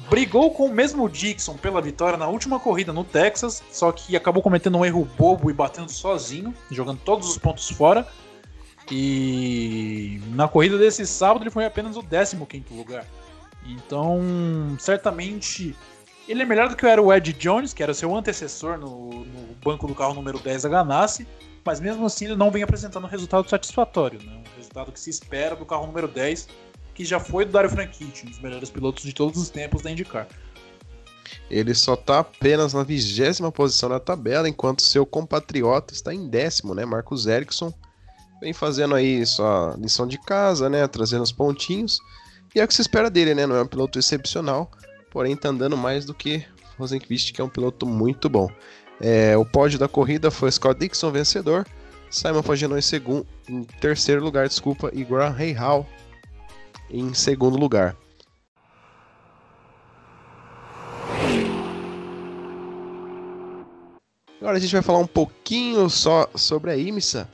brigou com o mesmo Dixon pela vitória na última corrida no Texas, só que acabou cometendo um erro bobo e batendo sozinho, jogando todos os pontos fora. E na corrida desse sábado ele foi apenas o 15 lugar. Então, certamente, ele é melhor do que era o Ed Jones, que era seu antecessor no, no banco do carro número 10 da Ganassi, mas mesmo assim ele não vem apresentando um resultado satisfatório, né? um resultado que se espera do carro número 10 que já foi do Dario Franchitti, um dos melhores pilotos de todos os tempos da IndyCar. Ele só está apenas na vigésima posição na tabela, enquanto seu compatriota está em décimo, né? Marcos Ericsson vem fazendo aí sua lição de casa, né? Trazendo os pontinhos. E é o que se espera dele, né? Não é um piloto excepcional, porém está andando mais do que Rosenqvist, que é um piloto muito bom. É, o pódio da corrida foi Scott Dixon vencedor, Simon Pagenaud em segundo, em terceiro lugar, desculpa, e Graham Hall em segundo lugar. Agora a gente vai falar um pouquinho só sobre a IMSA.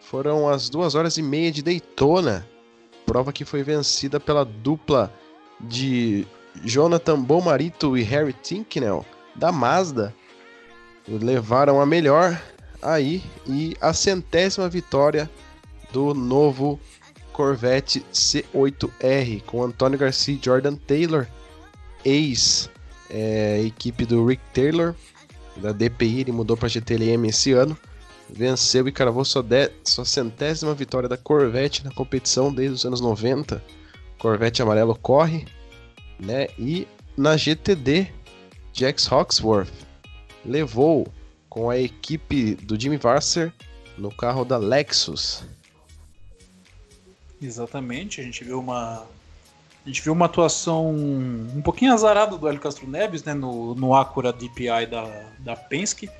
Foram as duas horas e meia de Daytona, prova que foi vencida pela dupla de Jonathan Bomarito e Harry Tinknell da Mazda. levaram a melhor aí e a centésima vitória do novo Corvette C8R com Antônio Garcia e Jordan Taylor, ex é, equipe do Rick Taylor da DPI, ele mudou para GTLM esse ano. Venceu e cravou sua, de, sua centésima vitória da Corvette na competição desde os anos 90. Corvette amarelo corre, né? E na GTD, Jax Hawksworth levou com a equipe do Jimmy Vasser no carro da Lexus. Exatamente, a gente viu uma a gente viu uma atuação um pouquinho azarada do Hélio Castro Neves né, no, no Acura DPI da, da Penske.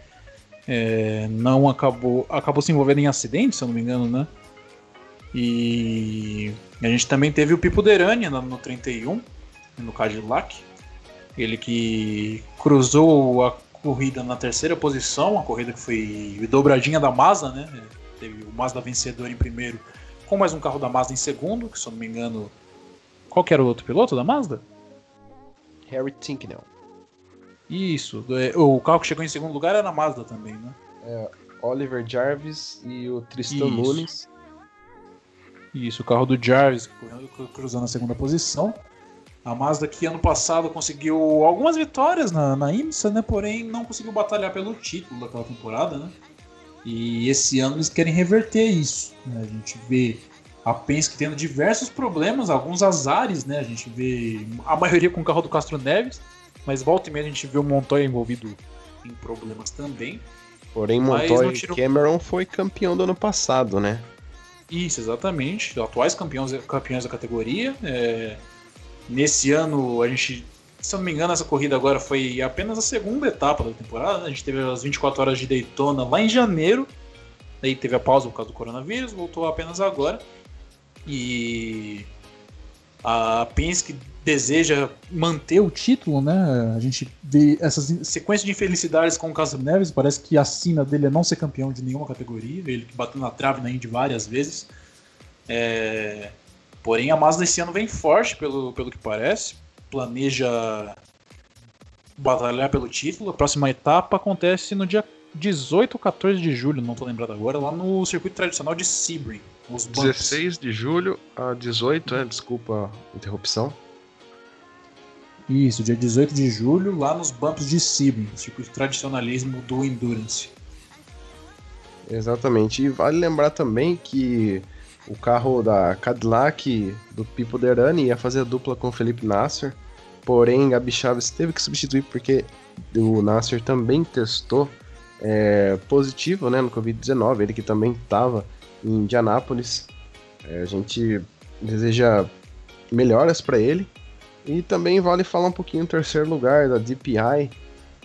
É, não acabou acabou se envolvendo em acidente, se eu não me engano, né? E a gente também teve o Pipo Derani no, no 31, no Cadillac. Ele que cruzou a corrida na terceira posição, a corrida que foi dobradinha da Mazda, né? Teve o Mazda vencedor em primeiro, com mais um carro da Mazda em segundo, que se eu não me engano. Qual que era o outro piloto da Mazda? Harry Tinknell. Isso, é, o carro que chegou em segundo lugar era na Mazda também, né? É, Oliver Jarvis e o Tristan Isso. Nunes. Isso, o carro do Jarvis cruzando a segunda posição. A Mazda que ano passado conseguiu algumas vitórias na, na IMSA, né? Porém não conseguiu batalhar pelo título daquela temporada, né? E esse ano eles querem reverter isso. Né? A gente vê a Penske tendo diversos problemas, alguns azares, né? A gente vê a maioria com o carro do Castro Neves, mas volta e meia a gente vê o Montoya envolvido em problemas também. Porém, Montoya e Cameron foi campeão do ano passado, né? Isso, exatamente. Atuais campeões, campeões da categoria. É... Nesse ano, a gente, se eu não me engano, essa corrida agora foi apenas a segunda etapa da temporada. Né? A gente teve as 24 horas de Daytona lá em janeiro. Daí teve a pausa por causa do coronavírus, voltou apenas agora. E a Penske deseja manter o título, né? A gente vê essas sequências de infelicidades com o Castro Neves. Parece que a sina dele é não ser campeão de nenhuma categoria. Ele que bateu na trave na Indy várias vezes. É... Porém, a Mazda esse ano vem forte, pelo, pelo que parece. Planeja batalhar pelo título. A próxima etapa acontece no dia 18 ou 14 de julho, não estou lembrado agora, lá no circuito tradicional de Sebring. Os 16 de julho a 18, é, desculpa a interrupção. Isso, dia 18 de julho, lá nos bumps de Sebring, circuito tradicionalismo do Endurance. Exatamente, e vale lembrar também que o carro da Cadillac do Pipo Derani ia fazer a dupla com Felipe Nasser, porém Gabi Chaves teve que substituir porque o Nasser também testou é, positivo né, no Covid-19, ele que também estava em Indianápolis. É, a gente deseja melhoras para ele. E também vale falar um pouquinho do terceiro lugar da DPI,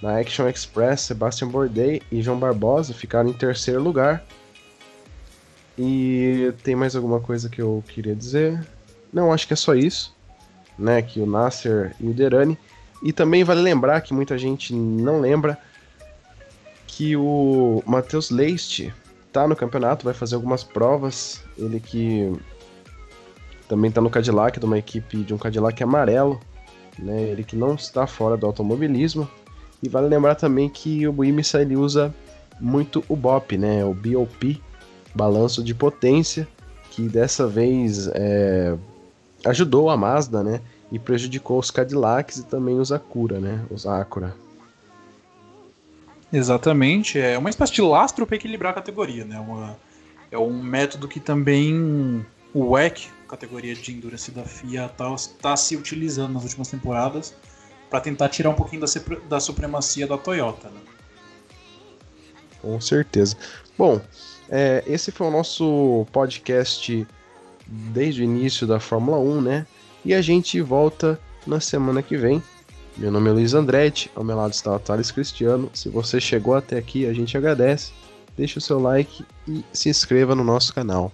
na Action Express, Sebastian Bourdais e João Barbosa ficaram em terceiro lugar. E tem mais alguma coisa que eu queria dizer? Não, acho que é só isso. Né, que o Nasser e o Derani. E também vale lembrar que muita gente não lembra que o Matheus Leist tá no campeonato, vai fazer algumas provas. Ele que também tá no Cadillac, de uma equipe de um Cadillac amarelo, né? Ele que não está fora do automobilismo. E vale lembrar também que o Buimissa ele usa muito o BOP, né? O BOP, balanço de potência, que dessa vez é, ajudou a Mazda, né? E prejudicou os Cadillacs e também os Acura, né? Os Acura. Exatamente, é uma espécie de lastro para equilibrar a categoria, né? Uma, é um método que também o WEC, categoria de Endurance da FIA, está tá se utilizando nas últimas temporadas para tentar tirar um pouquinho da, da supremacia da Toyota. Né? Com certeza. Bom, é, esse foi o nosso podcast desde o início da Fórmula 1, né? E a gente volta na semana que vem meu nome é Luiz Andretti, ao meu lado está o Thales Cristiano. Se você chegou até aqui, a gente agradece. Deixe o seu like e se inscreva no nosso canal.